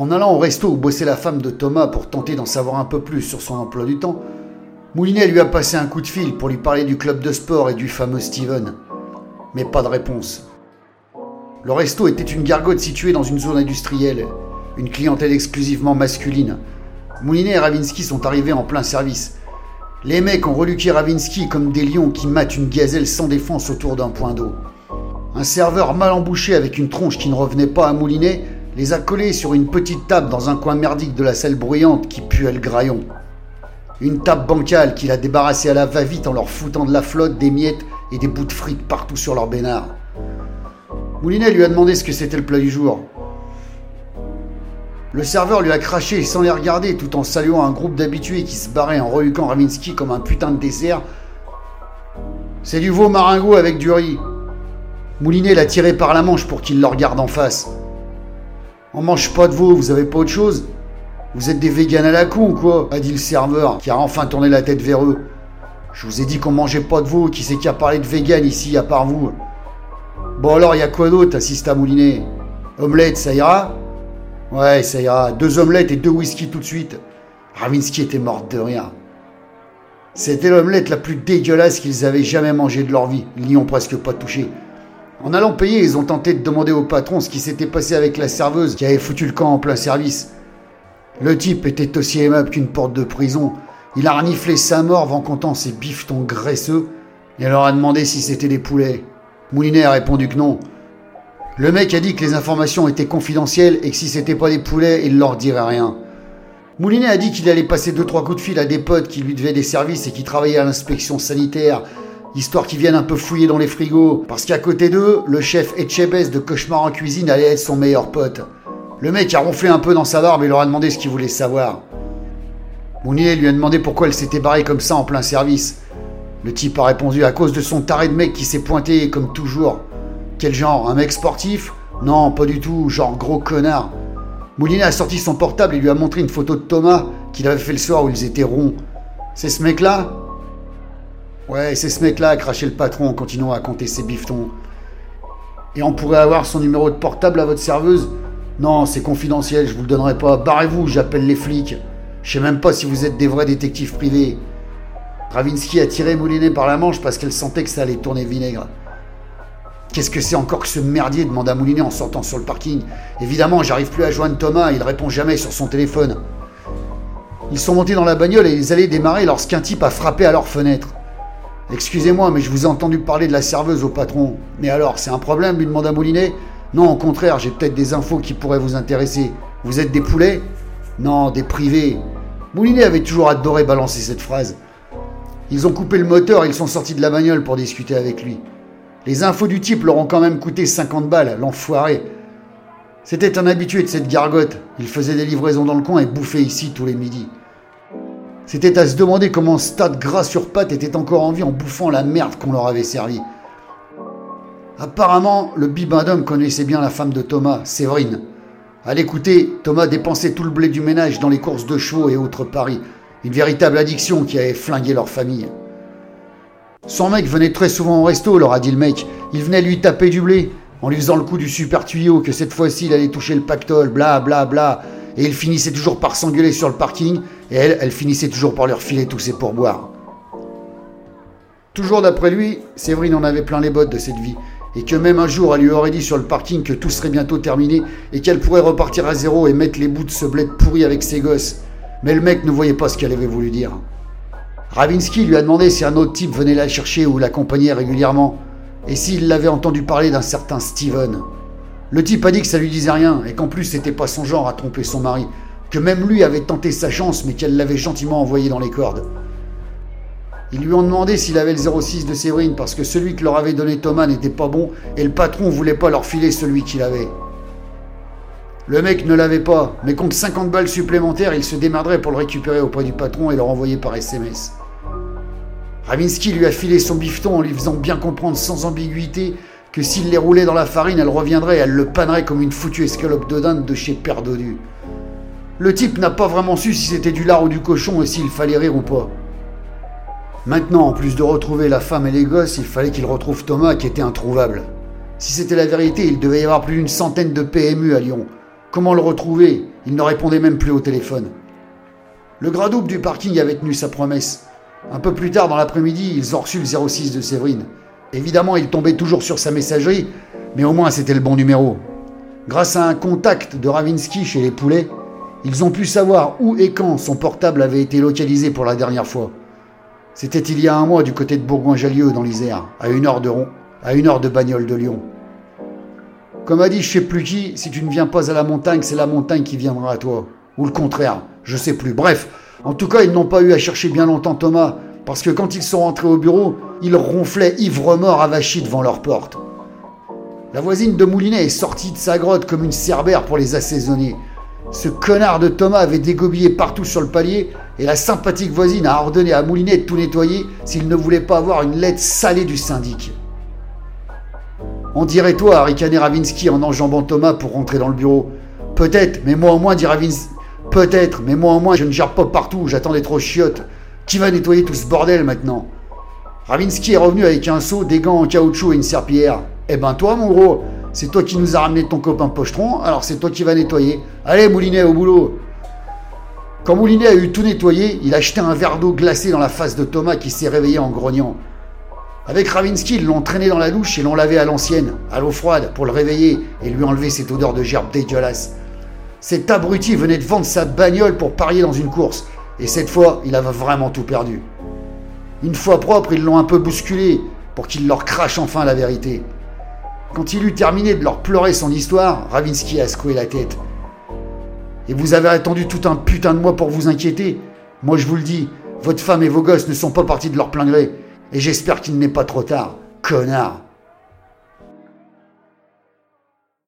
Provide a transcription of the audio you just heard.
En allant au resto où bossait la femme de Thomas pour tenter d'en savoir un peu plus sur son emploi du temps, Moulinet lui a passé un coup de fil pour lui parler du club de sport et du fameux Steven. Mais pas de réponse. Le resto était une gargote située dans une zone industrielle, une clientèle exclusivement masculine. Moulinet et Ravinsky sont arrivés en plein service. Les mecs ont reluqué Ravinsky comme des lions qui matent une gazelle sans défense autour d'un point d'eau. Un serveur mal embouché avec une tronche qui ne revenait pas à Moulinet les a collés sur une petite table dans un coin merdique de la salle bruyante qui puait le graillon. Une table bancale qu'il a débarrassée à la va-vite en leur foutant de la flotte, des miettes et des bouts de frites partout sur leur bénard. Moulinet lui a demandé ce que c'était le plat du jour. Le serveur lui a craché sans les regarder tout en saluant un groupe d'habitués qui se barraient en reluquant Ravinsky comme un putain de dessert. C'est du veau maringot avec du riz. Moulinet l'a tiré par la manche pour qu'il le regarde en face. On mange pas de veau, vous avez pas autre chose Vous êtes des véganes à la con ou quoi a dit le serveur qui a enfin tourné la tête vers eux. Je vous ai dit qu'on mangeait pas de veau, qui c'est qui a parlé de vegan ici à part vous Bon alors, y a quoi d'autre, assista Moulinet? Omelette, ça ira? Ouais, ça ira. Deux omelettes et deux whisky tout de suite. Ravinsky était mort de rien. C'était l'omelette la plus dégueulasse qu'ils avaient jamais mangée de leur vie. Ils n'y ont presque pas touché. En allant payer, ils ont tenté de demander au patron ce qui s'était passé avec la serveuse qui avait foutu le camp en plein service. Le type était aussi aimable qu'une porte de prison. Il a reniflé sa mort en comptant ses bifetons graisseux et leur a demandé si c'était des poulets. Moulinet a répondu que non. Le mec a dit que les informations étaient confidentielles et que si c'était pas des poulets, il leur dirait rien. Moulinet a dit qu'il allait passer deux trois coups de fil à des potes qui lui devaient des services et qui travaillaient à l'inspection sanitaire, histoire qu'ils viennent un peu fouiller dans les frigos, parce qu'à côté d'eux, le chef Etchebest de Cauchemar en cuisine allait être son meilleur pote. Le mec a ronflé un peu dans sa barbe et leur a demandé ce qu'il voulait savoir. Moulinet lui a demandé pourquoi elle s'était barrée comme ça en plein service. Le type a répondu à cause de son taré de mec qui s'est pointé comme toujours. Quel genre Un mec sportif? Non, pas du tout, genre gros connard. Moulinet a sorti son portable et lui a montré une photo de Thomas qu'il avait fait le soir où ils étaient ronds. C'est ce mec-là? Ouais, c'est ce mec-là, a craché le patron en continuant à compter ses bifetons. Et on pourrait avoir son numéro de portable à votre serveuse? Non, c'est confidentiel, je vous le donnerai pas. Barrez-vous, j'appelle les flics. Je sais même pas si vous êtes des vrais détectives privés. Ravinsky a tiré Moulinet par la manche parce qu'elle sentait que ça allait tourner vinaigre. Qu'est-ce que c'est encore que ce merdier demanda Moulinet en sortant sur le parking. Évidemment, j'arrive plus à joindre Thomas, il répond jamais sur son téléphone. Ils sont montés dans la bagnole et ils allaient démarrer lorsqu'un type a frappé à leur fenêtre. Excusez-moi, mais je vous ai entendu parler de la serveuse au patron. Mais alors, c'est un problème lui demanda Moulinet? Non, au contraire, j'ai peut-être des infos qui pourraient vous intéresser. Vous êtes des poulets? Non, des privés. Moulinet avait toujours adoré balancer cette phrase. Ils ont coupé le moteur et ils sont sortis de la bagnole pour discuter avec lui. Les infos du type leur ont quand même coûté 50 balles, l'enfoiré. C'était un habitué de cette gargote. Il faisait des livraisons dans le coin et bouffait ici tous les midis. C'était à se demander comment ce tas de gras sur pattes était encore en vie en bouffant la merde qu'on leur avait servi. Apparemment, le bibendum connaissait bien la femme de Thomas, Séverine. À l'écouter, Thomas dépensait tout le blé du ménage dans les courses de chevaux et autres paris. Une véritable addiction qui avait flingué leur famille. Son mec venait très souvent au resto, leur a dit le mec. Il venait lui taper du blé, en lui faisant le coup du super tuyau, que cette fois-ci il allait toucher le pactole, bla bla bla. Et il finissait toujours par s'engueuler sur le parking, et elle, elle finissait toujours par leur filer tous ses pourboires. Toujours d'après lui, Séverine en avait plein les bottes de cette vie, et que même un jour elle lui aurait dit sur le parking que tout serait bientôt terminé, et qu'elle pourrait repartir à zéro et mettre les bouts de ce bled pourri avec ses gosses. Mais le mec ne voyait pas ce qu'elle avait voulu dire. Ravinsky lui a demandé si un autre type venait la chercher ou l'accompagnait régulièrement, et s'il l'avait entendu parler d'un certain Steven. Le type a dit que ça lui disait rien, et qu'en plus c'était pas son genre à tromper son mari, que même lui avait tenté sa chance, mais qu'elle l'avait gentiment envoyé dans les cordes. Ils lui ont demandé s'il avait le 06 de Séverine, parce que celui que leur avait donné Thomas n'était pas bon, et le patron voulait pas leur filer celui qu'il avait. Le mec ne l'avait pas, mais contre 50 balles supplémentaires, il se démerderait pour le récupérer auprès du patron et le renvoyer par SMS. Ravinsky lui a filé son bifton en lui faisant bien comprendre sans ambiguïté que s'il les roulait dans la farine, elle reviendrait et elle le panerait comme une foutue escalope de dinde de chez Père Dodu. Le type n'a pas vraiment su si c'était du lard ou du cochon et s'il fallait rire ou pas. Maintenant, en plus de retrouver la femme et les gosses, il fallait qu'il retrouve Thomas qui était introuvable. Si c'était la vérité, il devait y avoir plus d'une centaine de PMU à Lyon. Comment le retrouver? Il ne répondait même plus au téléphone. Le gras double du parking avait tenu sa promesse. Un peu plus tard dans l'après-midi, ils ont reçu le 06 de Séverine. Évidemment, il tombait toujours sur sa messagerie, mais au moins c'était le bon numéro. Grâce à un contact de Ravinsky chez les poulets, ils ont pu savoir où et quand son portable avait été localisé pour la dernière fois. C'était il y a un mois du côté de Bourgoin-Jallieu dans l'Isère, à une heure de rond, à une heure de bagnole de Lyon. Comme a dit je sais plus qui, si tu ne viens pas à la montagne, c'est la montagne qui viendra à toi. Ou le contraire, je sais plus. Bref, en tout cas, ils n'ont pas eu à chercher bien longtemps Thomas, parce que quand ils sont rentrés au bureau, ils ronflaient ivre-mort avachis devant leur porte. La voisine de Moulinet est sortie de sa grotte comme une cerbère pour les assaisonner. Ce connard de Thomas avait dégobillé partout sur le palier et la sympathique voisine a ordonné à Moulinet de tout nettoyer s'il ne voulait pas avoir une lettre salée du syndic. On dirait toi, Harry Ravinsky en enjambant Thomas pour rentrer dans le bureau. Peut-être, mais moi au moins, dit Ravinsky. Peut-être, mais moi au moins, je ne gère pas partout, j'attends d'être chiottes. Qui va nettoyer tout ce bordel maintenant? Ravinsky est revenu avec un seau, des gants en caoutchouc et une serpillière. Eh ben toi, mon gros, c'est toi qui nous as ramené ton copain pochetron, alors c'est toi qui vas nettoyer. Allez, Moulinet, au boulot Quand Moulinet a eu tout nettoyé, il a jeté un verre d'eau glacée dans la face de Thomas qui s'est réveillé en grognant. Avec Ravinsky, ils l'ont traîné dans la douche et l'ont lavé à l'ancienne, à l'eau froide, pour le réveiller et lui enlever cette odeur de gerbe dégueulasse. Cet abruti venait de vendre sa bagnole pour parier dans une course, et cette fois, il avait vraiment tout perdu. Une fois propre, ils l'ont un peu bousculé pour qu'il leur crache enfin la vérité. Quand il eut terminé de leur pleurer son histoire, Ravinsky a secoué la tête. Et vous avez attendu tout un putain de mois pour vous inquiéter Moi je vous le dis, votre femme et vos gosses ne sont pas partis de leur plein gré. Et j'espère qu'il n'est pas trop tard. Connard